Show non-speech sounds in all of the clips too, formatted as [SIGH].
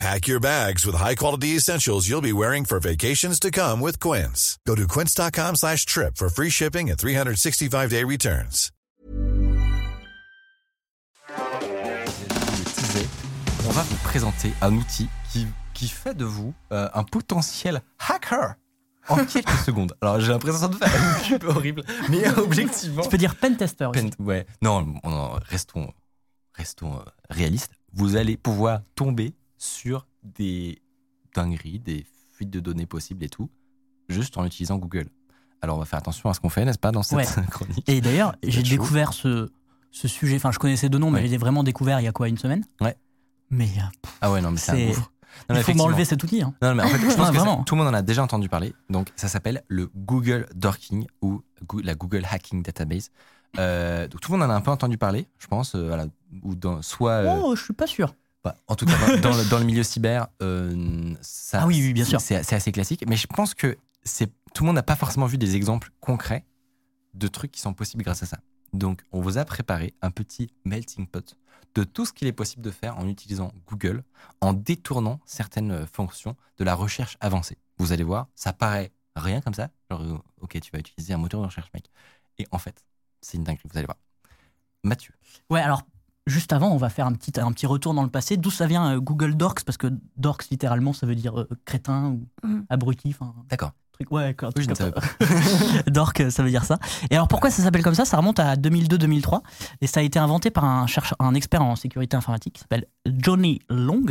Pack your bags with high-quality essentials you'll be wearing for vacations to come with Quince. Go to quince.com slash trip for free shipping and 365-day returns. On va vous présenter un outil qui, qui fait de vous euh, un potentiel hacker en [LAUGHS] quelques secondes. Alors j'ai l'impression de faire une [LAUGHS] pub horrible, mais [LAUGHS] objectivement... Tu peux dire pentester aussi. Pen- ouais. Non, non, restons, restons euh, réalistes. Vous allez pouvoir tomber sur des dingueries, des fuites de données possibles et tout, juste en utilisant Google. Alors on va faire attention à ce qu'on fait, n'est-ce pas, dans cette Ouais. [LAUGHS] chronique? Et d'ailleurs, j'ai découvert ce, ce sujet, enfin je connaissais deux noms, mais Ouais. je l'ai vraiment découvert il y a quoi, une semaine? Ouais. Mais euh, pff, Ah ouais, non, mais c'est. Non, il faut m'enlever cet outil. Hein. Non, mais en fait, je [LAUGHS] pense Ah, que ça- tout le monde en a déjà entendu parler. Donc, ça s'appelle le Google Dorking ou la Google Hacking Database. Euh, donc, tout le monde en a un peu entendu parler, je pense. euh, voilà, ou dans, soit, euh, Oh, je suis pas sûr. Bah, en tout cas, dans, le, dans le milieu cyber, euh, ça, Ah oui, oui, bien sûr. C'est c'est assez classique. Mais je pense que c'est tout le monde n'a pas forcément vu des exemples concrets de trucs qui sont possibles grâce à ça. Donc, on vous a préparé un petit melting pot de tout ce qu'il est possible de faire en utilisant Google, en détournant certaines euh, fonctions de la recherche avancée. Vous allez voir, ça paraît rien comme ça. Genre, euh, ok, tu vas utiliser un moteur de recherche, mec. Et en fait, c'est une dinguerie, vous allez voir. Mathieu. Ouais, alors juste avant, on va faire un petit, un petit retour dans le passé. D'où ça vient euh, Google Dorks? Parce que Dorks, littéralement, ça veut dire euh, crétin ou Mhm. abruti. D'accord. truc. Ouais, quoi, un Oui, truc je ne comme savais ça. [LAUGHS] Dork, ça veut dire ça. Et alors pourquoi ça s'appelle comme ça? Ça remonte à 2002-2003 et ça a été inventé par un chercheur, un expert en sécurité informatique qui s'appelle Johnny Long.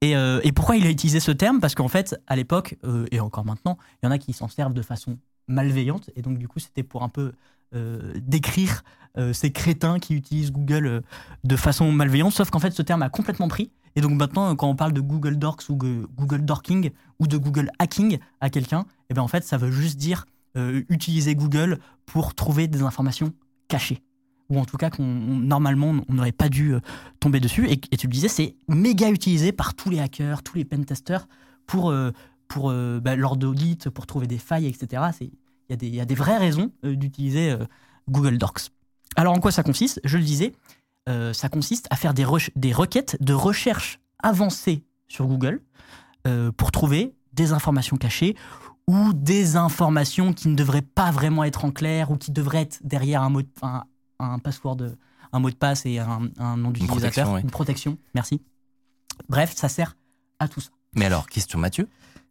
Et, euh, et pourquoi il a utilisé ce terme? Parce qu'en fait, à l'époque, euh, et encore maintenant, il y en a qui s'en servent de façon malveillante. Et donc, du coup, c'était pour un peu décrire euh, ces crétins qui utilisent Google euh, de façon malveillante. Sauf qu'en fait, ce terme a complètement pris. Et donc maintenant, quand on parle de Google Dorks ou Google Dorking ou de Google Hacking à quelqu'un, et ben en fait, ça veut juste dire euh, utiliser Google pour trouver des informations cachées. Ou en tout cas, qu'on, on- normalement, on n'aurait pas dû euh, tomber dessus. Et, tu le disais, c'est méga utilisé par tous les hackers, tous les pentesters pour, euh, pour euh, bah, lors pour trouver des failles, etc. y, a des- il y a des vraies raisons euh, d'utiliser euh, Google Docs. Alors, en quoi ça consiste? Je le disais, euh, ça consiste à faire des, re- des requêtes de recherche avancées sur Google euh, pour trouver des informations cachées ou des informations qui ne devraient pas vraiment être en clair ou qui devraient être derrière un mot de, un, un password, un mot de passe et un, un nom d'utilisateur, ouais. une protection. Merci. Bref, ça sert à tout ça. Mais alors, question Mathieu,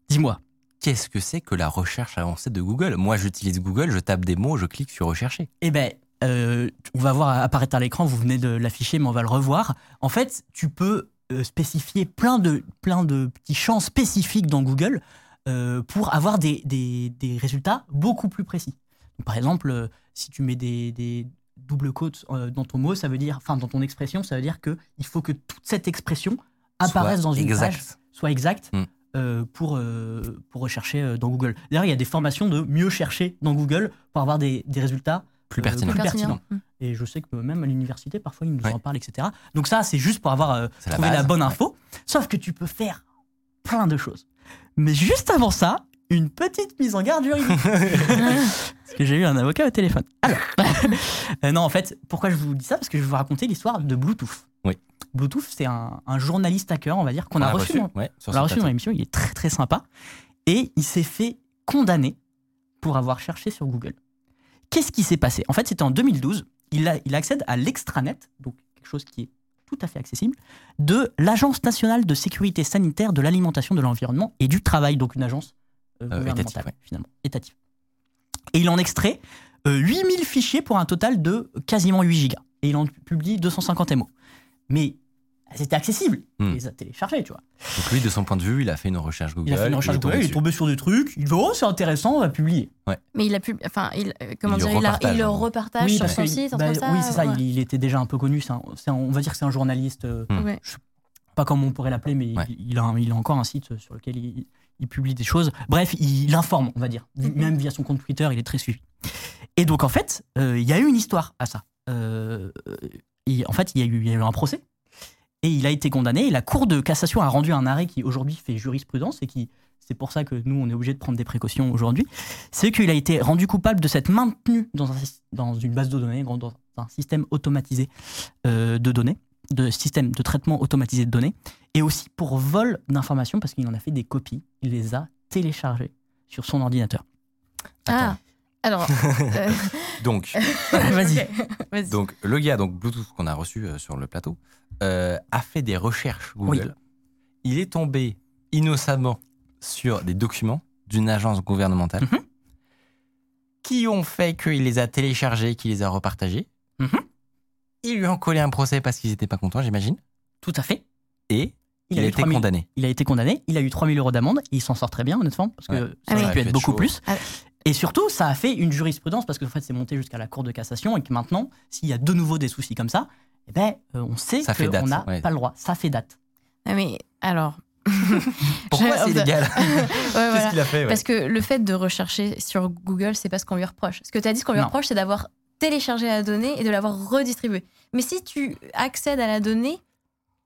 Dis-moi. Qu'est-ce que c'est que la recherche avancée de Google? Moi, j'utilise Google, je tape des mots, je clique sur rechercher. Eh ben, euh, on va voir apparaître à l'écran, vous venez de l'afficher, mais on va le revoir. En fait, tu peux euh, spécifier plein de, plein de petits champs spécifiques dans Google euh, pour avoir des, des- des résultats beaucoup plus précis. Donc, par exemple, euh, si tu mets des, des doubles quotes euh, dans ton mot, ça veut dire, enfin dans ton expression, ça veut dire que il faut que toute cette expression apparaisse Soit dans une exact. page, soit exacte Mm. Euh, pour, euh, pour rechercher euh, dans Google. D'ailleurs, il y a des formations de mieux chercher dans Google pour avoir des, des résultats Plus euh, pertinent. plus Pertinent. pertinents. Et je sais que même à l'université, parfois, ils nous Ouais. en parlent, etc. Donc ça, c'est juste pour avoir euh, la trouvé la, bonne ouais. info. Sauf que tu peux faire plein de choses. Mais juste avant ça, une petite mise en garde juridique. [LAUGHS] Parce que j'ai eu un avocat au téléphone. Alors, [LAUGHS] euh, non, en fait, pourquoi je vous dis ça? Parce que je vais vous raconter l'histoire de Bluetooth. Bluetooth, c'est un, un journaliste hacker, on va dire, qu'on On a reçu, ouais, sur on ce reçu dans l'émission. Il est très très sympa. Et il s'est fait condamner pour avoir cherché sur Google. Qu'est-ce qui s'est passé? En fait, c'était en 2012. Il, a, il accède à l'extranet, donc quelque chose qui est tout à fait accessible, de l'Agence nationale de sécurité sanitaire de l'alimentation, de l'environnement et du travail, donc une agence euh, Euh, gouvernementale, étatique, ouais. finalement, étative. Et il en extrait euh, 8000 fichiers pour un total de quasiment 8 gigas. Et il en publie 250 MO. Mais c'était accessible. Hmm. Il les a téléchargés, tu vois. Donc lui, de son point de vue, il a fait une recherche Google. Il a fait une recherche est Google, tombé il est tombé sur des trucs, il dit oh c'est intéressant, on va publier. Mais il a pu. Enfin, il, euh, comment Il le dire, il, a- repartage, il le hein. repartage sur parce son que- site, bah, truc comme ça. oui c'est ça, ouais. il, il était déjà un peu connu, un- un- on va dire que c'est un journaliste, euh, Hmm. Pas comme on pourrait l'appeler, mais Ouais. il, il a, un- il a encore un site sur lequel il, il publie des choses. Bref, il, il informe, on va dire. Mhm. Même via son compte Twitter, il est très suivi. Et donc, en fait, euh, il y a eu une histoire à ça. Euh, et en fait, il y, a eu, il y a eu un procès. Et il a été condamné. Et la Cour de cassation a rendu un arrêt qui, aujourd'hui, fait jurisprudence et qui. C'est pour ça que nous, on est obligé de prendre des précautions aujourd'hui. C'est qu'il a été rendu coupable de s'être maintenu dans, un, syst- dans une base de données, dans un système automatisé euh, de données, de système de traitement automatisé de données, et aussi pour vol d'informations parce qu'il en a fait des copies. Il les a téléchargées sur son ordinateur. Ah, alors. [LAUGHS] euh, Donc, [LAUGHS] Vas-y. donc, le gars, donc Bluetooth qu'on a reçu euh, sur le plateau, euh, a fait des recherches Google. Il est tombé innocemment sur des documents d'une agence gouvernementale Mhm. qui ont fait qu'il les a téléchargés, qu'il les a repartagés. Mhm. Ils lui ont collé un procès parce qu'ils n'étaient pas contents, j'imagine. Tout à fait. Et il, a été 3000 condamné. Il a été condamné, il a eu 3000 euros d'amende, il s'en sort très bien, honnêtement, parce que Ouais. ça Ah aurait oui. pu être beaucoup chaud. plus. Ah. Et surtout, ça a fait une jurisprudence, parce qu'en fait, c'est monté jusqu'à la Cour de cassation, et que maintenant, s'il y a de nouveau des soucis comme ça, eh ben, euh, on sait qu'on n'a ouais. pas le droit. Ça fait date. Ah, mais alors. [LAUGHS] Pourquoi c'est illégal [LAUGHS] Ouais, Qu'est-ce voilà. qu'il a fait ouais. Parce que le fait de rechercher sur Google, c'est pas ce qu'on lui reproche. Ce que tu as dit, ce qu'on lui Non. reproche, c'est d'avoir téléchargé la donnée et de l'avoir redistribuée. Mais si tu accèdes à la donnée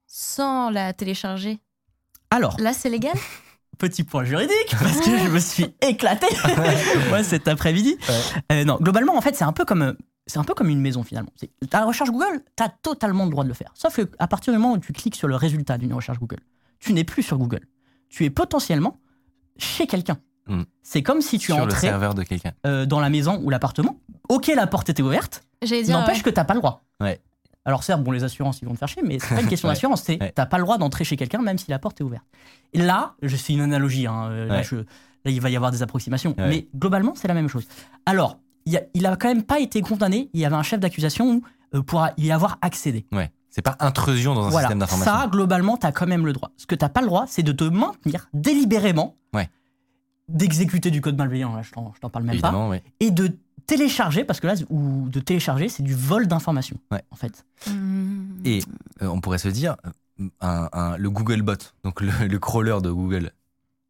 sans la télécharger, Alors, là, c'est légal? Petit point juridique, parce que je me suis éclaté [LAUGHS] moi cet après-midi. Euh, non, globalement, en fait, c'est un peu comme. C'est un peu comme une maison finalement. C'est- Ta recherche Google, tu as totalement le droit de le faire. Sauf qu'à partir du moment où tu cliques sur le résultat d'une recherche Google, tu n'es plus sur Google. Tu es potentiellement chez quelqu'un. Hmm. C'est comme si tu sur le entrais serveur de quelqu'un. euh, dans la maison ou l'appartement. Ok, la porte était ouverte, n'empêche ouais. que t'as pas le droit. Ouais. Alors certes, bon, les assurances, ils vont te faire chier, mais c'est pas une question [LAUGHS] Ouais. d'assurance, c'est Ouais. t'as pas le droit d'entrer chez quelqu'un même si la porte est ouverte. Et là, je fais une analogie, hein, euh, là, Ouais. je- là, il va y avoir des approximations, mais globalement, c'est la même chose. Alors, il, a, il a quand même pas été condamné, il y avait un chef d'accusation euh, pour y avoir accédé. Ouais. C'est pas intrusion dans un Voilà, système d'information. ça, globalement, t'as quand même le droit. Ce que t'as pas le droit, c'est de te maintenir délibérément, d'exécuter du code malveillant, là, je t'en parle même pas, Évidemment, ouais. et de télécharger, parce que là, ou de télécharger, c'est du vol d'informations, Ouais. en fait. Hmm. Et euh, on pourrait se dire, euh, un- un- le Googlebot, donc le, le crawler de Google,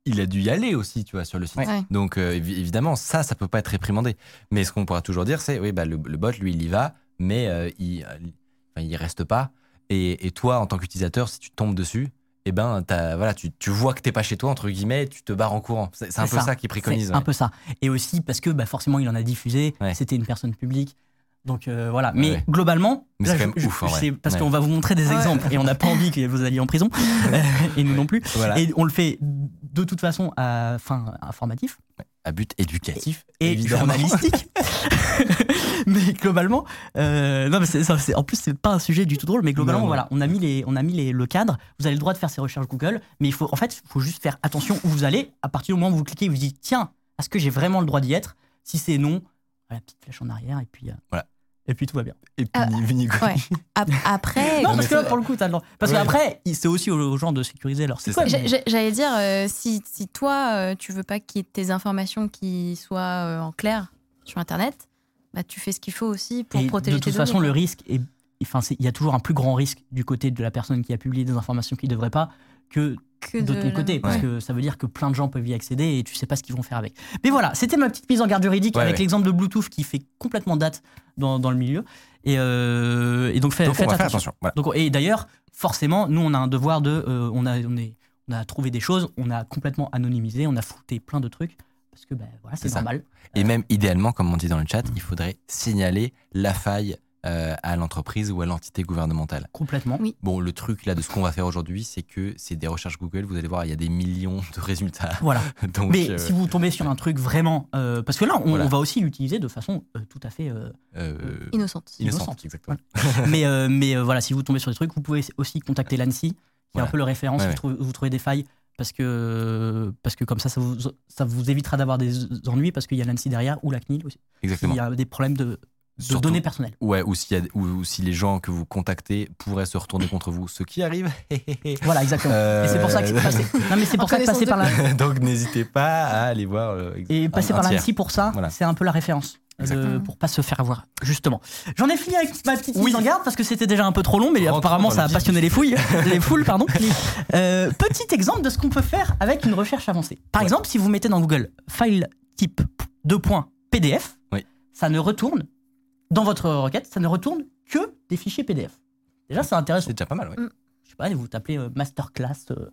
il a dû y aller aussi, tu vois, sur le site. Ouais. Donc euh, évi- évidemment, ça, ça peut pas être réprimandé. Mais ce qu'on pourra toujours dire, c'est, oui, bah, le, le bot, lui, il y va, mais euh, il, euh, il reste pas. Et, et toi, en tant qu'utilisateur, si tu tombes dessus, eh ben, t'as- voilà, tu, tu vois que t'es pas chez toi, entre guillemets, tu te barres en courant. C'est un peu ça. ça, qu'il préconise. Ouais. un peu ça. Et aussi parce que bah, forcément, il en a diffusé, Ouais. c'était une personne publique. Donc euh, voilà. Mais ouais. globalement, Mais là, quand je- même ouf, je- parce Ouais. qu'on va vous montrer des Ouais. exemples et on n'a pas envie que vous alliez en prison, [LAUGHS] et nous non plus. Voilà. Et on le fait de toute façon à fin informatif À but éducatif, et évidemment. journalistique. [LAUGHS] globalement, euh, non, mais c'est- en plus, c'est pas un sujet du tout drôle, mais globalement, Non, non. voilà, on a mis, les, on a mis les, le cadre. Vous avez le droit de faire ces recherches Google, mais il faut, en fait, il faut juste faire attention où vous allez. À partir du moment où vous cliquez, vous dites, tiens, est-ce que j'ai vraiment le droit d'y être? Si c'est non, voilà, petite flèche en arrière, et puis, euh, Voilà. et puis tout va bien. Et puis, Vini- ouais. [LAUGHS] Ap- Après, non, parce que là, pour le coup, t'as le droit. Parce Ouais. qu'après, il- c'est aussi aux, gens de sécuriser leur j'ai- J'allais dire, euh, si, si toi, euh, tu veux pas qu'il y ait tes informations qui soient euh, en clair sur Internet, bah, tu fais ce qu'il faut aussi pour Et protéger de tes toute façon, données. le risque est. Enfin, il y a toujours un plus grand risque du côté de la personne qui a publié des informations qu'il ne devrait pas que Que de, ton côté, parce Ouais. que ça veut dire que plein de gens peuvent y accéder et tu sais pas ce qu'ils vont faire avec. Mais voilà, c'était ma petite mise en garde juridique Ouais, avec ouais. l'exemple de Bluetooth qui fait complètement date dans, dans le milieu. Et, euh, et donc, fait- Donc faites attention. attention. Voilà. Donc, et d'ailleurs, forcément, nous, on a un devoir de. euh, on, a, on, est, on a trouvé des choses, on a complètement anonymisé, on a fouté plein de trucs, parce que ben, voilà, c'est normal. Et même idéalement, comme on dit dans le chat, il faudrait signaler la faille euh, à l'entreprise ou à l'entité gouvernementale. Complètement. Oui. Bon, le truc là de ce qu'on va faire aujourd'hui, c'est que c'est des recherches Google. Vous allez voir, il y a des millions de résultats. Voilà. [LAUGHS] Donc, Mais euh, si vous tombez sur un truc vraiment. euh, parce que là, on, Voilà. on va aussi l'utiliser de façon euh, tout à fait. euh, euh, Innocente. innocente, innocente. exactement. mais euh, mais euh, voilà, si vous tombez sur des trucs, vous pouvez aussi contacter l'ANSI, qui est Voilà. un peu le Ouais, ouais. trouvez, vous trouvez des failles, parce que, parce que comme ça, ça vous, ça vous évitera d'avoir des ennuis, parce qu'il y a l'ANSI derrière, ou la CNIL aussi. Exactement. Il y a des problèmes de, de Surtout- données personnelles. Ouais, ou, s'il y a- ou, ou si les gens que vous contactez pourraient se retourner contre vous, ce qui arrive. [LAUGHS] Voilà, exactement. Euh, Et c'est pour ça que c'est passé. Non, mais c'est [LAUGHS] pour ça que passer connaissance par la, [LAUGHS] Donc n'hésitez pas à aller voir. euh, et passer un par tiers. l'ANSI pour ça, Voilà. c'est un peu la référence. De- Exactement. pour pas se faire avoir, justement. J'en ai fini avec ma petite Oui. mise en garde parce que c'était déjà un peu trop long, mais Rentrons apparemment ça a le passionné les fouilles, [LAUGHS] les foules, pardon. Euh, petit exemple de ce qu'on peut faire avec une recherche avancée. Par Ouais. exemple, si vous mettez dans Google file type 2 points PDF, Oui. ça ne retourne dans votre requête, ça ne retourne que des fichiers PDF. Déjà, c'est intéressant. C'est déjà pas mal, ouais. Je sais pas, vous tapez euh, masterclass euh,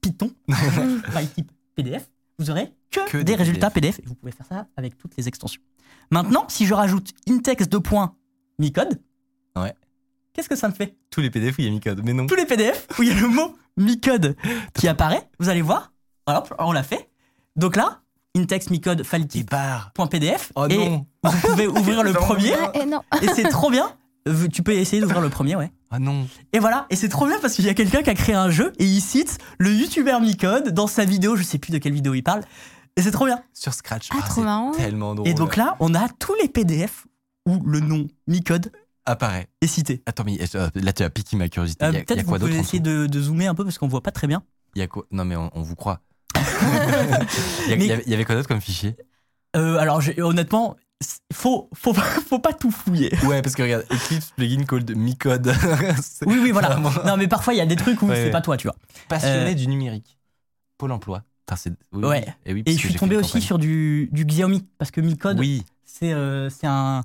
Python, [LAUGHS] file type PDF, vous aurez que, Que des, des résultats PDF. Et vous pouvez faire ça avec toutes les extensions. Maintenant, si je rajoute index 2 points micode, Ouais. qu'est-ce que ça me fait? Tous les PDF où il y a Micode, mais non. Tous les PDF où il y a le mot micode [LAUGHS] qui apparaît, vous allez voir. Voilà, on l'a fait. Donc là, index micode file Il type part. point .pdf Oh et non. vous pouvez [LAUGHS] ouvrir le premier Ah, et non. et c'est trop bien. Tu peux essayer d'ouvrir le premier, ouais. Ah non. Et voilà, et c'est trop bien parce qu'il y a quelqu'un qui a créé un jeu et il cite le youtubeur Micode dans sa vidéo, je sais plus de quelle vidéo il parle, et c'est trop bien. Sur Scratch. Ah, trop c'est marrant. Tellement drôle. Et donc là, on a tous les PDF où le nom Micode Apparaît. est cité. Attends, mais euh, là, tu as piqué ma curiosité. Euh, Il y a, il y Peut-être vous quoi d'autre pouvez essayer de, de zoomer un peu parce qu'on voit pas très bien. Il y a quoi? Non, mais on, on vous croit. [LAUGHS] il, y Mais- avait- quoi d'autre comme fichier? Euh, alors j'ai- honnêtement, faut, faut, pas- [LAUGHS] faut pas tout fouiller. Ouais, parce que regarde, Eclipse plugin called Micode. [LAUGHS] Oui, oui, voilà. vraiment Non, mais parfois il y a des trucs où Ouais, c'est ouais. pas toi, tu vois. Passionné Euh, du numérique. Pôle emploi. Putain, c'est- oui, Ouais. Et, oui, Et je suis tombé aussi sur du, du Xiaomi parce que Micode, Oui, c'est euh, un,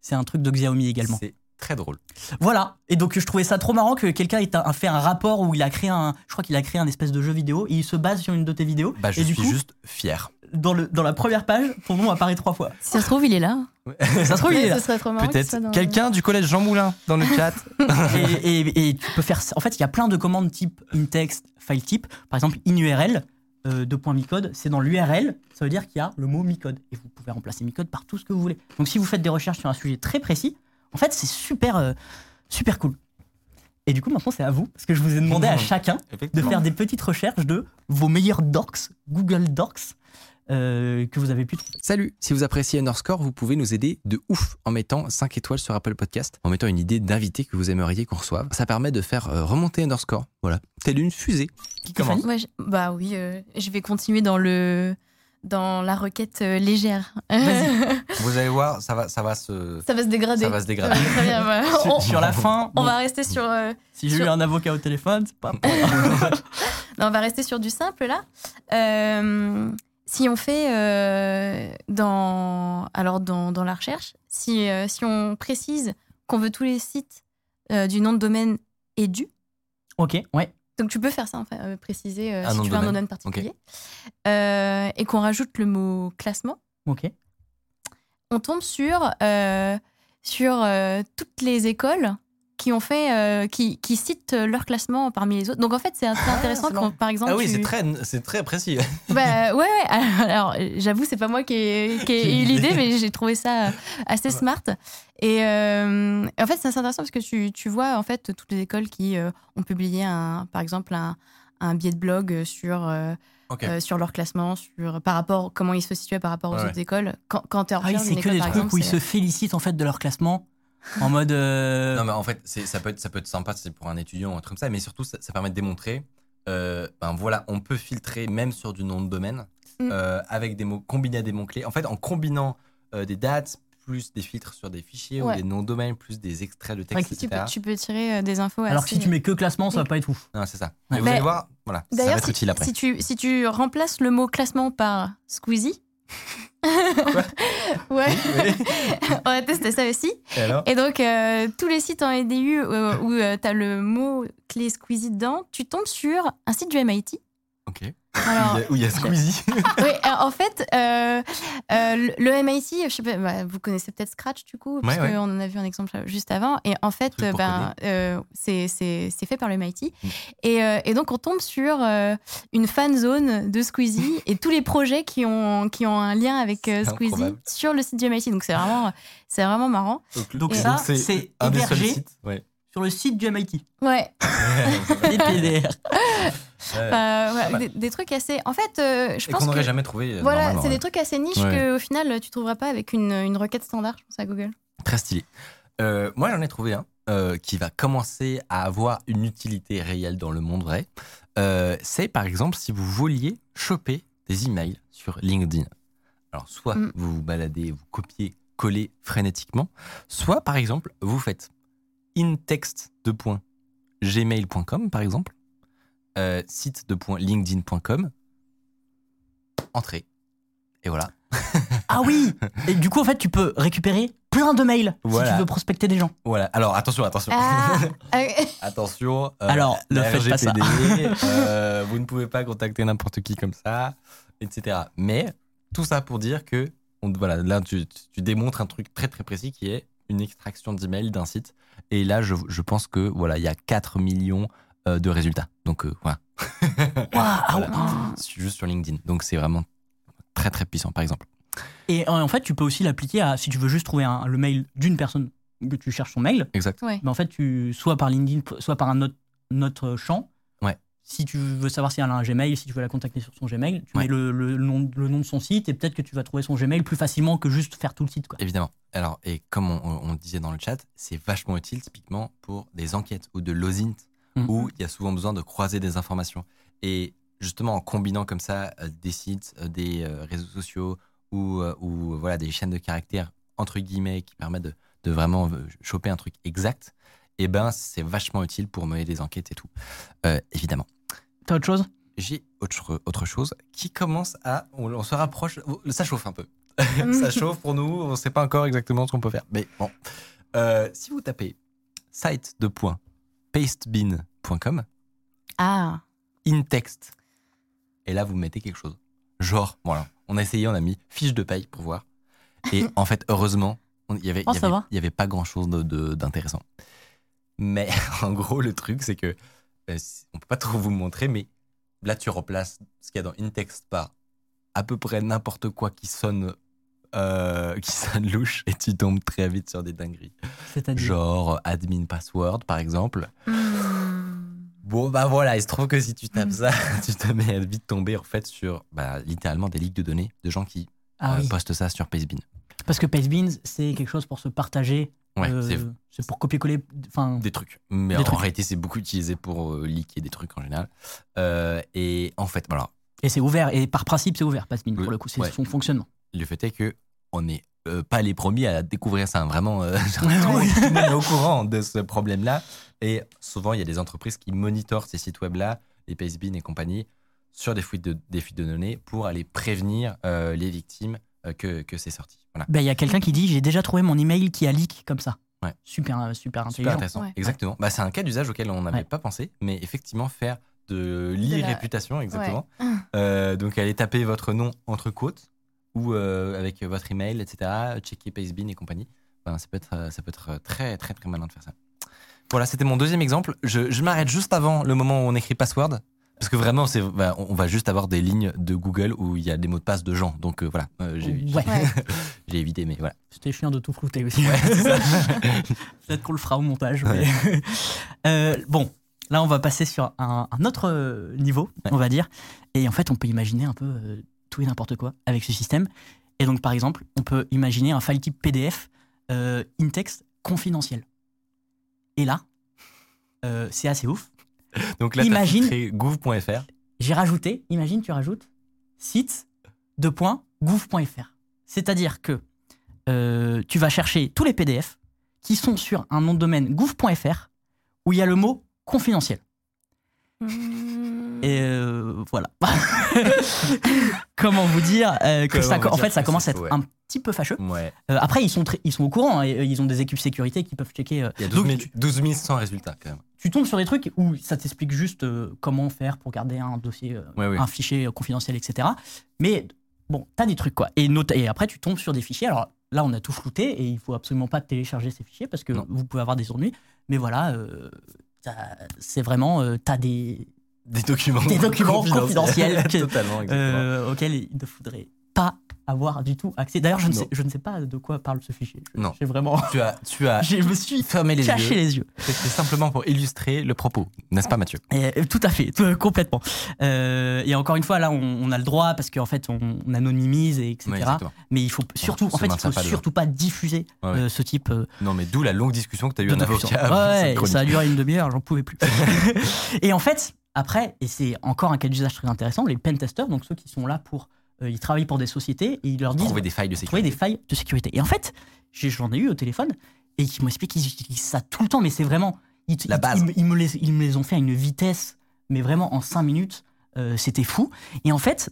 c'est un truc de Xiaomi également. c'est très drôle. Voilà. Et donc, je trouvais ça trop marrant que quelqu'un ait un- fait un rapport où il a créé un. Je crois qu'il a créé un espèce de jeu vidéo et il se base sur une de tes vidéos. Bah, je et du suis coup, juste fier. Dans, le, dans la première page, ton nom apparaît trois fois. Si ça se trouve, il est là. Ça se trouve, il est là. Ce serait trop marrant. qu'il Peut-être quelqu'un du collège Jean Moulin dans le [LAUGHS] chat. et, et- et tu peux faire. En fait, il y a plein de commandes type intext, file type. Par exemple, inurl, euh, points micode, c'est dans l'URL, ça veut dire qu'il y a le mot micode. Et vous pouvez remplacer micode par tout ce que vous voulez. Donc, si vous faites des recherches sur un sujet très précis, en fait, c'est super, euh, super cool. Et du coup, maintenant, c'est à vous, parce que je vous ai demandé à Mmh. chacun de faire des petites recherches de vos meilleurs docs, Google Docs, euh, que vous avez pu trouver. Salut, si vous appréciez Underscore, vous pouvez nous aider de ouf en mettant 5 étoiles sur Apple Podcast, en mettant une idée d'invité que vous aimeriez qu'on reçoive. Ça permet de faire euh, remonter Underscore, voilà, telle une fusée qui commence. Ouais, je- bah oui, euh, je vais continuer dans le dans la requête euh, légère. Vas-y. [LAUGHS] Vous allez voir, ça va, ça va se... ça va se dégrader. Ça va se dégrader. Très bien, on, [LAUGHS] sur la fin, on bon, va rester sur euh, si j'ai eu un avocat au téléphone, c'est pas. [LAUGHS] non, on va rester sur du simple là. Euh, si on fait euh, dans alors dans, dans la recherche, si euh, si on précise qu'on veut tous les sites euh, du nom de domaine édu, ok, ouais. Donc tu peux faire ça, enfin, préciser si tu veux un nom de domaine. particulier. Et qu'on rajoute le mot classement, Ok. on tombe sur, sur toutes les écoles qui ont fait, euh, qui, qui citent leur classement parmi les autres. Donc en fait, c'est assez intéressant c'est marrant. quand, par exemple, Ah oui, tu- c'est très, c'est très précis. [LAUGHS] bah, ouais, ouais. Alors, j'avoue, c'est pas moi qui ai, qui ai eu l'idée, mais j'ai trouvé ça assez smart. Et euh, en fait, c'est assez intéressant parce que tu, tu vois, en fait, toutes les écoles qui euh, ont publié, un, par exemple, un, un billet de blog sur, euh, euh, sur leur classement, sur, par rapport, comment ils se situaient par rapport aux Ouais, autres écoles. Quand, quand tu es en Ah oui, c'est que école, des trucs exemple, où ils se félicitent en fait de leur classement [LAUGHS] en mode. euh, Non, mais en fait, ça peut, être, ça peut être sympa c'est pour un étudiant ou un truc comme ça, mais surtout, ça, ça permet de démontrer, euh, ben voilà, on peut filtrer même sur du nom de domaine, Mm. euh, avec des mots, combiner des mots-clés. En fait, en combinant euh, des dates, plus des filtres sur des fichiers ou des noms de domaine, plus des extraits de texte, tu, etc. peux, tu peux tirer euh, des infos Alors que si tu mets que classement, ça va pas être ouf. Non, c'est ça. Ouais. Mais vous allez voir, voilà, ça va D'ailleurs, être si, utile après. si tu, si tu remplaces le mot classement par Squeezie. Ouais, [LAUGHS] on va tester ça aussi. Et alors Et donc, euh, tous les sites en EDU euh, où tu as le mot clé Squeezie dedans, tu tombes sur un site du MIT. Ok. Alors, Où il y a- Squeezie. [LAUGHS] oui, en fait, euh, euh, le MIT, je sais pas, bah, vous connaissez peut-être Scratch du coup, parce Ouais, ouais. qu'on en a vu un exemple juste avant. Et en fait, ben, euh, c'est c'est- c'est fait par le MIT. Mm. Et, euh, et donc, on tombe sur euh, une fan zone de Squeezie [LAUGHS] et tous les projets qui ont, qui ont un lien avec euh, Squeezie improbable. sur le site du MIT. Donc, c'est vraiment, c'est vraiment marrant. Donc Et ça, donc c'est un des seuls hébergé sites. Ouais. Sur le site du MIT. Ouais. [LAUGHS] Les PDR. Euh, voilà, des, des trucs assez. En fait, euh, je Et pense qu'on n'aurait jamais trouvé. euh, Voilà, c'est ouais. des trucs assez niches Ouais. que au final tu trouveras pas avec une, une requête standard, je pense à Google. Très stylé. Euh, moi, j'en ai trouvé un euh, qui va commencer à avoir une utilité réelle dans le monde vrai. Euh, c'est par exemple si vous vouliez choper des emails sur LinkedIn. Alors, soit Mm. vous vous baladez, vous copiez coller frénétiquement. Soit, par exemple, vous faites intext.gmail.com, par exemple, euh, site.linkedin.com, entrée. Et voilà. Ah oui Et du coup, en fait, tu peux récupérer plein de mails si tu veux prospecter des gens. Voilà. Alors, attention, attention. Ah, [LAUGHS] Attention. euh, Alors, ne faites pas ça. Euh, vous ne pouvez pas contacter n'importe qui comme ça, etc. Mais tout ça pour dire que, on- voilà, là, tu, tu démontres un truc très très précis qui est une extraction d'email d'un site. Et là, je, je pense que voilà, il y a 4 millions euh, de résultats. Donc euh, voilà, [LAUGHS] ah Voilà. ouais. C'est juste sur LinkedIn. Donc c'est vraiment très très puissant, par exemple. Et en fait, tu peux aussi l'appliquer à si tu veux juste trouver un- le mail d'une personne que tu cherches son mail. Exact. ouais. Mais en fait, tu soit par LinkedIn, soit par un autre, notre champ. Si tu veux savoir si elle a un Gmail, si tu veux la contacter sur son Gmail, tu Ouais. mets le, le nom, le nom de son site et peut-être que tu vas trouver son Gmail plus facilement que juste faire tout le site. Quoi. Évidemment. Alors, et comme on, on disait dans le chat, c'est vachement utile typiquement pour des enquêtes ou de l'OSINT Mhm. où il y a souvent besoin de croiser des informations. Et justement, en combinant comme ça euh, des sites, euh, des euh, réseaux sociaux ou, ou voilà, des chaînes de caractères, entre guillemets, qui permettent de, de vraiment choper un truc exact, eh ben, c'est vachement utile pour mener des enquêtes et tout. Euh, évidemment. T'as autre chose? J'ai autre, autre chose qui commence à. On, on se rapproche. Ça chauffe un peu. [LAUGHS] ça chauffe pour nous. On ne sait pas encore exactement ce qu'on peut faire. Mais bon. Euh, si vous tapez site de point pastebin.com, Ah, in-text, et là vous mettez quelque chose. Genre, voilà. On a essayé, on a mis fiche de paye pour voir. Et [LAUGHS] en fait, heureusement, on- il y avait, Oh, il y ça avait- y pas grand chose d'intéressant. Mais [LAUGHS] en gros, le truc, c'est que euh, on peut pas [LAUGHS] trop vous montrer, mais là, tu remplaces ce qu'il y a dans InText par à peu près n'importe quoi qui sonne, euh, [LAUGHS] qui sonne louche et tu tombes très vite sur des dingueries. C'est-à-dire Genre euh, admin password, par exemple. Hmm. Bon, bah voilà, il se trouve que si tu tapes Mm. ça, [LAUGHS] tu te mets à vite tomber en fait sur bah, littéralement des leaks de données de gens qui Ah euh, oui. postent ça sur Pastebin. Parce que Pastebin, c'est quelque chose pour se partager. Ouais, euh, c'est pour copier-coller. Des trucs. Mais Des en trucs. réalité, c'est beaucoup utilisé pour euh, des trucs en général. Euh, et en fait, voilà, et c'est ouvert. Et par principe, c'est ouvert, Pastebin, Oui, pour le coup. C'est ouais. son fonctionnement. le fait est que on n'est euh, pas les premiers à découvrir ça. hein. Vraiment, [LAUGHS] [LAUGHS] tout, le monde- est au courant de ce problème-là. Et souvent, il y a des entreprises qui monitorent ces sites web-là, les Pastebin et compagnie, sur des fuites de, des fuites de données pour aller prévenir les victimes que, que c'est sorti. Voilà. Ben, Il y a quelqu'un qui dit J'ai déjà trouvé mon email qui a leak comme ça. Ouais. Super, euh, super intelligent. Super intéressant. Ouais. Exactement. Bah, c'est un cas d'usage auquel on n'avait Ouais. pas pensé, mais effectivement, faire de l'e-réputation, exactement. Ouais. [LAUGHS] Euh, donc, allez taper votre nom entre côtes ou euh, avec votre email, etc. Checker Pastebin et compagnie. Ben, ça, peut être, euh, ça peut être très, très, très malin de faire ça. Voilà, c'était mon deuxième exemple. Je, je m'arrête juste avant le moment où on écrit password. Parce que vraiment, c'est, bah, on va juste avoir des lignes de Google où il y a des mots de passe de gens. Donc euh, voilà, euh, j'ai, Ouais. Ouais. [LAUGHS] j'ai évité, mais voilà. C'était chiant de tout flouter aussi. [LAUGHS] Peut-être qu'on le fera au montage. mais- Euh, bon, là, on va passer sur un, un autre niveau, Ouais. on va dire. Et en fait, on peut imaginer un peu euh, tout et n'importe quoi avec ce système. Et donc, par exemple, on peut imaginer un file type PDF euh, in-text confidentiel. Et là, euh, c'est assez ouf. [LAUGHS] Donc là, Imagine- gouv.fr. J'ai rajouté, imagine, tu rajoutes site de point gouv.fr. C'est-à-dire que euh, tu vas chercher tous les PDF qui sont sur un nom de domaine gouv.fr où il y a le mot confidentiel. Et euh, voilà. [LAUGHS] Comment vous dire euh, que Comment ça, vous en dire fait, ça que commence c'est à être ouais. un petit peu fâcheux. Ouais. Euh, après, ils sont, très- ils sont au courant, hein, et, euh, ils ont des équipes sécurité qui peuvent checker. euh. Il y a Donc, 12 000, tu, 12 100 résultats quand même. tu tombes sur des trucs où ça t'explique juste euh, comment faire pour garder un dossier, euh, Ouais, un fichier euh, confidentiel, etc. Mais bon, t'as des trucs quoi. Et, note- et après, tu tombes sur des fichiers. Alors là, on a tout flouté et il faut absolument pas télécharger ces fichiers parce que Non. vous pouvez avoir des ennuis. Mais voilà, euh, c'est vraiment, euh, t'as des, Des documents, [LAUGHS] Des documents confidentiels. que- [LAUGHS] euh, auxquels il ne faudrait pas avoir du tout accès. D'ailleurs, je, ne sais- je ne sais pas de quoi parle ce fichier. Je- Non. J'ai vraiment. tu as, tu as [LAUGHS] Je me suis fermé les caché yeux. les yeux. C'était simplement pour illustrer le propos, n'est-ce pas, Mathieu? Et, euh, tout à fait, tout- complètement. Euh, et encore une fois, là, on, on a le droit parce qu'en fait, on, on anonymise et etc. Mais il faut surtout, en fait, il faut pas surtout pas diffuser Ouais, ouais. euh, ce type euh, Non, mais d'où la longue discussion que tu as eu un avocat. Ouais, [LAUGHS] ça a duré une [LAUGHS] demi-heure, j'en pouvais plus. et en fait, après, et c'est encore un cas d'usage très intéressant, les pentesters, donc ceux qui sont là pour euh, ils travaillent pour des sociétés et ils leur disent Trouver des failles de trouver sécurité. des failles de sécurité. Et en fait, j'en ai eu au téléphone et qui m'ont expliqué qu'ils utilisent ça tout le temps, mais c'est vraiment. Ils, La ils- base. Ils, me- ils me les, ils me les ont fait à une vitesse, mais vraiment en 5 minutes, euh, c'était fou. Et en fait,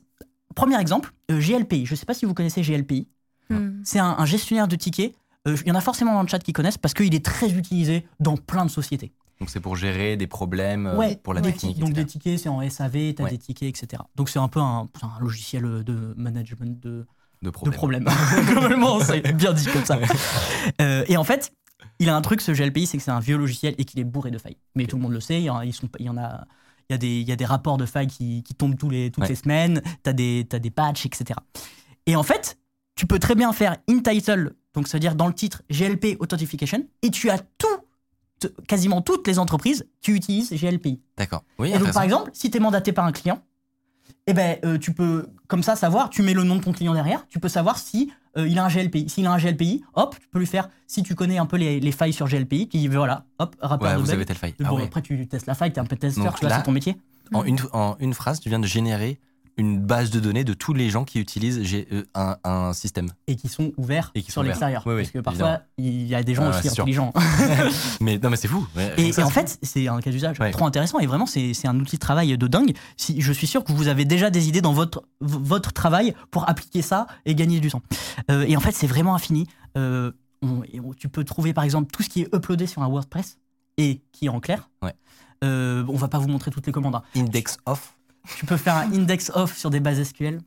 premier exemple, euh, GLPI. Je ne sais pas si vous connaissez GLPI. Hmm. C'est un, un gestionnaire de tickets. Euh, Il y en a forcément dans le chat qui connaissent parce qu'il est très utilisé dans plein de sociétés. Donc c'est pour gérer des problèmes euh, Ouais, pour la des technique. donc etc. des tickets, c'est en SAV, tu as Ouais. des tickets, etc. Donc c'est un peu un, logiciel de management de, de de problèmes. problème. [LAUGHS] Globalement, c'est bien dit comme ça. [LAUGHS] Euh, et en fait, il a un truc, ce GLPI, c'est que c'est un vieux logiciel et qu'il est bourré de failles. Mais tout le monde le sait, il y en a, ils sont, il y en a, il y a, des, il y a des rapports de failles qui, qui tombent tous les, toutes Ouais. les semaines, tu as, des t'as des patchs, etc. Et en fait, tu peux très bien faire in title, donc c'est-à-dire dans le titre GLP Authentication, et tu as tout, quasiment toutes les entreprises qui utilisent GLPI. D'accord. Oui, Et donc, par exemple, si tu es mandaté par un client, eh ben, euh, tu peux, comme ça, savoir, tu mets le nom de ton client derrière, tu peux savoir si euh, il a un GLPI. S'il a un GLPI, hop, tu peux lui faire, si tu connais un peu les, les failles sur GLPI, dis voilà, hop, rapport Ouais, vous avez telle faille. Bon, Ah ouais. après, tu testes la faille, tu es un peu testeur, tu vois, là- c'est ton métier. en, une, en une phrase, tu viens de générer une base de données de tous les gens qui utilisent euh, un, un système. Et qui sont ouverts Et qui sur l'extérieur. Oui, oui, parce que parfois, il y a des gens Ah, aussi intelligents. [LAUGHS] [LAUGHS] Mais non, mais c'est fou. Et, en fait, c'est un cas d'usage Ouais. trop intéressant et vraiment, c'est un outil de travail de dingue. Si, je suis sûr que vous avez déjà des idées dans votre, votre travail pour appliquer ça et gagner du temps. Euh, et en fait, c'est vraiment infini. Euh, on- et on- tu peux trouver par exemple tout ce qui est uploadé sur un WordPress et qui est en clair. Ouais. Euh, on va pas vous montrer toutes les commandes. hein. Index off. Tu peux faire un index off sur des bases SQL.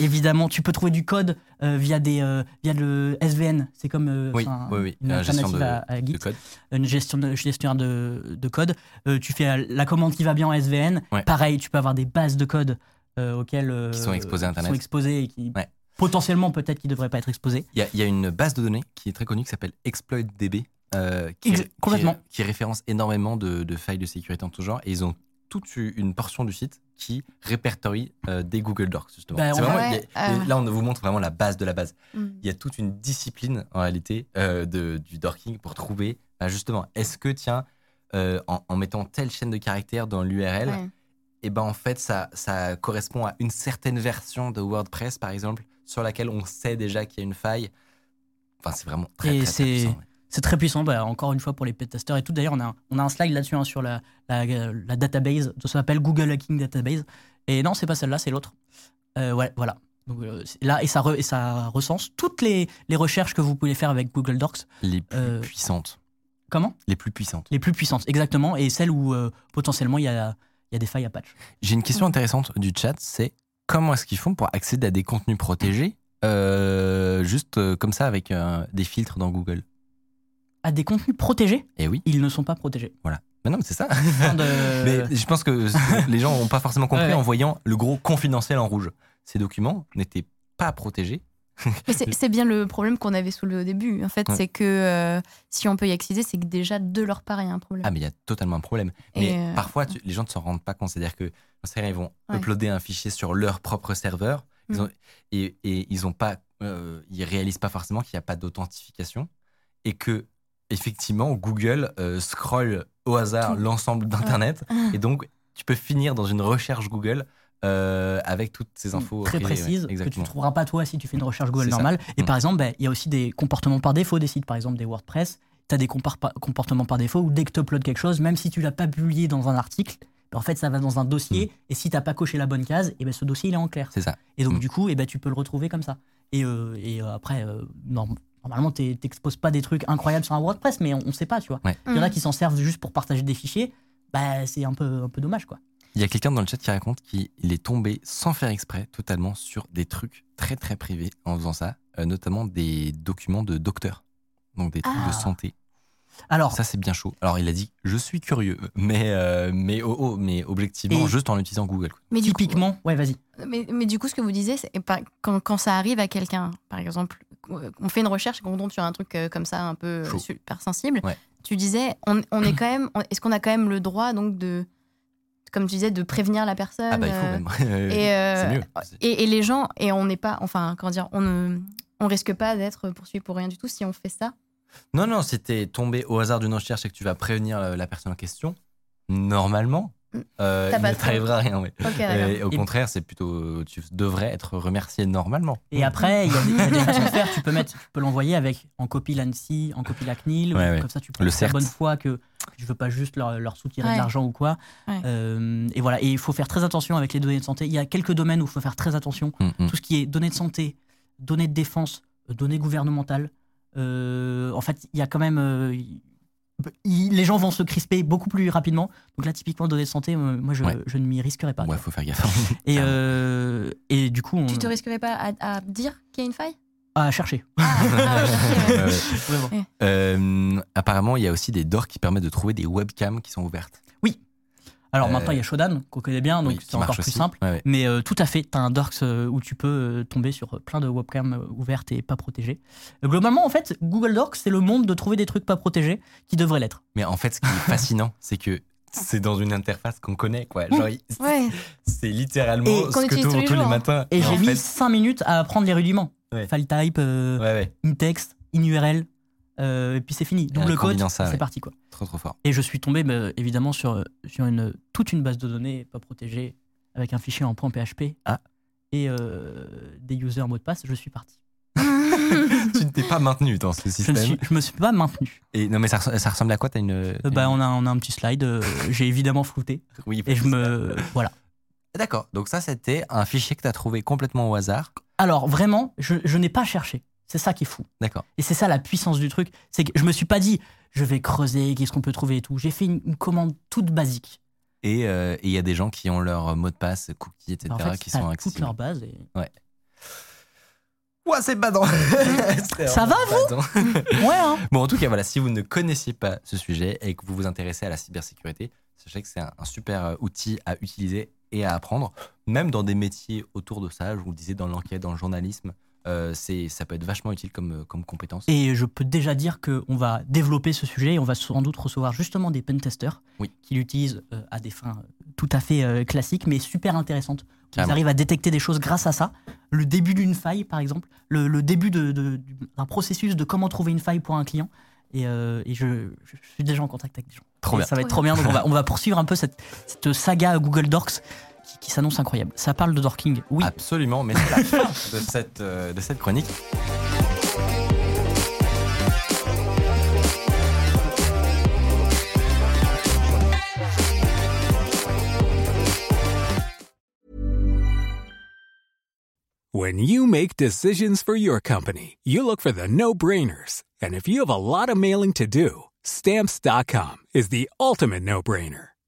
Évidemment, tu peux trouver du code euh, via, des, euh, via le SVN. C'est comme euh, Oui, enfin, oui, oui. une La gestion de, à, à Git de code. une gestion de, gestionnaire de, de code. Tu fais la commande qui va bien en SVN. Ouais. Pareil, tu peux avoir des bases de code auxquelles Qui sont exposées à Internet. qui sont exposées et qui Ouais. potentiellement peut-être qui devraient pas être exposées. Il y, a, il y a une base de données qui est très connue qui s'appelle ExploitDB, euh, qui, Ex- complètement. qui, qui référence énormément de, de failles de sécurité en tout genre. Et ils ont toute une portion du site qui répertorie euh, des Google Docs, justement. Ben, C'est on- vraiment- Ouais, il y a- euh. Là, on vous montre vraiment la base de la base. Hmm. Il y a toute une discipline, en réalité, euh, de, du dorking pour trouver, bah, justement, est-ce que, tiens, euh, en, en mettant telle chaîne de caractères dans l'URL, Ouais. et ben en fait ça, ça correspond à une certaine version de WordPress par exemple sur laquelle on sait déjà qu'il y a une faille. Enfin c'est vraiment très Et très, très c'est- puissant. ouais. C'est très puissant, bah, encore une fois pour les testeurs et tout. D'ailleurs, on a, un- on a un slide là-dessus hein, sur la, la, la database, ça s'appelle Google Hacking Database. Et non, c'est pas celle-là, c'est l'autre. Euh, ouais, voilà. Donc, euh, là, et ça, re- et ça recense toutes les, les recherches que vous pouvez faire avec Google Docs. Les plus Euh, puissantes. Comment? Les plus puissantes. Les plus puissantes, exactement, et celles où potentiellement il y a, y a des failles à patch. J'ai une question intéressante du chat, c'est comment est-ce qu'ils font pour accéder à des contenus protégés euh, juste euh, comme ça avec euh, des filtres dans Google? À des contenus protégés, Eh oui, ils ne sont pas protégés. mais non, mais c'est ça. De- [LAUGHS] Mais je pense que [LAUGHS] les gens n'ont pas forcément compris Ouais, ouais. en voyant le gros confidentiel en rouge. Ces documents n'étaient pas protégés. C'est bien le problème qu'on avait soulevé au début. En fait, Ouais. c'est que euh, si on peut y accéder, c'est que déjà de leur part, il y a un problème. Ah, mais il y a totalement un problème. Et, Mais euh, parfois, tu- les gens ne s'en rendent pas compte. C'est-à-dire que ils vont Ouais. uploader un fichier sur leur propre serveur ils Mm. ont- et, et ils ont pas, euh, ils réalisent pas forcément qu'il n'y a pas d'authentification et que effectivement Google euh, scrolle au hasard l'ensemble d'Internet et donc tu peux finir dans une recherche Google euh, avec toutes ces infos très privées, ouais. précises que tu ne trouveras pas toi si tu fais une recherche Google ça. normale. Et Mm. par exemple, ben, il y a aussi des comportements par défaut des sites, par exemple des WordPress. Tu as des comportements par défaut où dès que tu uploads quelque chose, même si tu l'as pas publié dans un article, ben, en fait ça va dans un dossier et si tu pas coché la bonne case, et ben, ce dossier il est en clair. C'est ça. Et donc du coup, et ben, tu peux le retrouver comme ça. Et, euh, et euh, après, euh, norm- normalement, tu n'exposes pas des trucs incroyables sur un WordPress, mais on ne sait pas, tu vois. Ouais. Il y en a Mm. qui s'en servent juste pour partager des fichiers. Bah, c'est un peu, un peu dommage, quoi. Il y a quelqu'un dans le chat qui raconte qu'il est tombé sans faire exprès totalement sur des trucs très très privés en faisant ça, euh, notamment des documents de docteurs, donc des trucs Ah. de santé. Alors, Ça c'est bien chaud. Alors il a dit je suis curieux, mais euh, mais oh, oh, mais objectivement Et- juste en utilisant Google. quoi. Mais du coup- typiquement, ouais, vas-y. Mais, mais du coup, ce que vous disiez, c'est pas- quand, quand ça arrive à quelqu'un, par exemple, on fait une recherche, on tombe sur un truc euh, comme ça, un peu euh, Chaud. super sensible. Ouais. Tu disais, on, on est quand même, est-ce qu'on a quand même le droit donc de, comme tu disais, de prévenir la personne Ah bah il faut euh, même. et, euh, mieux. Et, et les gens, et on n'est pas, enfin, comment dire, on ne, on risque pas d'être poursuivi pour rien du tout si on fait ça. Non non, si t'es tombé au hasard d'une recherche et que tu vas prévenir la, la personne en question, normalement euh, T'as il ne t'arrivera rien. Et au Et- contraire, c'est plutôt, tu devrais être remercié normalement. Et après, il y a des, y a. [LAUGHS] Tu peux, mettre, tu peux l'envoyer avec en copie l'ANSI, en copie la CNIL. ou Ouais, ouais. Comme ça, tu peux Le faire CERT. bonne foi que je veux pas juste leur, leur soutirer Ouais. de l'argent ou quoi. Ouais. Euh, et voilà. Et il faut faire très attention avec les données de santé. Il y a quelques domaines où il faut faire très attention. Mm, mm. Tout ce qui est données de santé, données de défense, euh, données gouvernementales. Euh, en fait, il y a quand même. euh, les gens vont se crisper beaucoup plus rapidement. Donc là, typiquement, données de santé, euh, moi, je, Ouais. je ne m'y risquerais pas. Ouais, faut faire gaffe. [LAUGHS] Et, euh, et du coup, on Tu te risquerais pas à, à dire qu'il y a une faille? À chercher. Ah, ah, ouais. [LAUGHS] Euh, apparemment, il y a aussi des doors qui permettent de trouver des webcams qui sont ouvertes. Alors Euh, maintenant, il y a Shodan, qu'on connaît bien, donc Oui, c'est encore plus aussi. simple. Ouais, ouais. Mais euh, tout à fait, tu as un Dorks euh, où tu peux euh, tomber sur plein de webcams ouvertes et pas protégées. Euh, globalement, en fait, Google Docs, c'est le monde de trouver des trucs pas protégés qui devraient l'être. Mais en fait, ce qui est [LAUGHS] fascinant, c'est que c'est dans une interface qu'on connaît, quoi. Genre, [LAUGHS] Ouais. c'est littéralement Et ce que tu tous les tous les matins. Et, j'ai mis fait- 5 minutes à apprendre les rudiments. Ouais. File type, euh, Ouais, ouais, in-text, in-URL, euh, et puis c'est fini. Double combinant ça, c'est ouais. parti quoi. trop trop fort. Et je suis tombé bah, évidemment sur, sur une, toute une base de données pas protégée avec un fichier en .php Ah. et euh, des users mots de passe. Je suis parti. [LAUGHS] tu ne t'es pas maintenu dans ce Je ne système. suis, je me suis pas maintenu. Et non, mais ça, res- ça ressemble à quoi T'as une. Euh, bah, une- on, a, on a un petit slide. euh, [LAUGHS] J'ai évidemment flouté. Oui, Et je me. [LAUGHS] Voilà. D'accord. Donc ça, c'était un fichier que tu as trouvé complètement au hasard. Alors, vraiment, je, je n'ai pas cherché. C'est ça qui est fou. D'accord. Et c'est ça la puissance du truc. C'est que je me suis pas dit, je vais creuser, qu'est-ce qu'on peut trouver et tout. J'ai fait une, une commande toute basique. Et euh, et il y a des gens qui ont leur mot de passe, cookies, etc., en fait, qui sont toute accessibles. leur base. Et... Ouais, c'est badant. [LAUGHS] Ça va, badant. [LAUGHS] Ouais, hein. Bon, en tout cas, voilà, si vous ne connaissiez pas ce sujet et que vous vous intéressez à la cybersécurité, sachez que c'est un, un super euh, outil à utiliser et à apprendre, même dans des métiers autour de ça. Je vous le disais, dans l'enquête, dans le journalisme, euh, c'est, ça peut être vachement utile comme, euh, comme compétence. Et je peux déjà dire qu'on va développer ce sujet et on va sans doute recevoir justement des pentesters Oui. qui l'utilisent euh, à des fins tout à fait euh, classiques mais super intéressantes. Ils arrivent à détecter des choses grâce à ça. Le début d'une faille, par exemple, le, le début de- de- d'un processus de comment trouver une faille pour un client. Et, euh, et je, je suis déjà en contact avec des gens. Trop bien. Ça va être trop bien. Donc on va, on va poursuivre un peu cette, cette saga Google Docs qui, qui s'annonce incroyable. Ça parle de dorking, oui. Absolument, mais c'est la [LAUGHS] fin de cette, euh, de cette chronique. When you make decisions for your company, you look for the no brainers. And if you have a lot of mailing to do, stamps.com is the ultimate no brainer.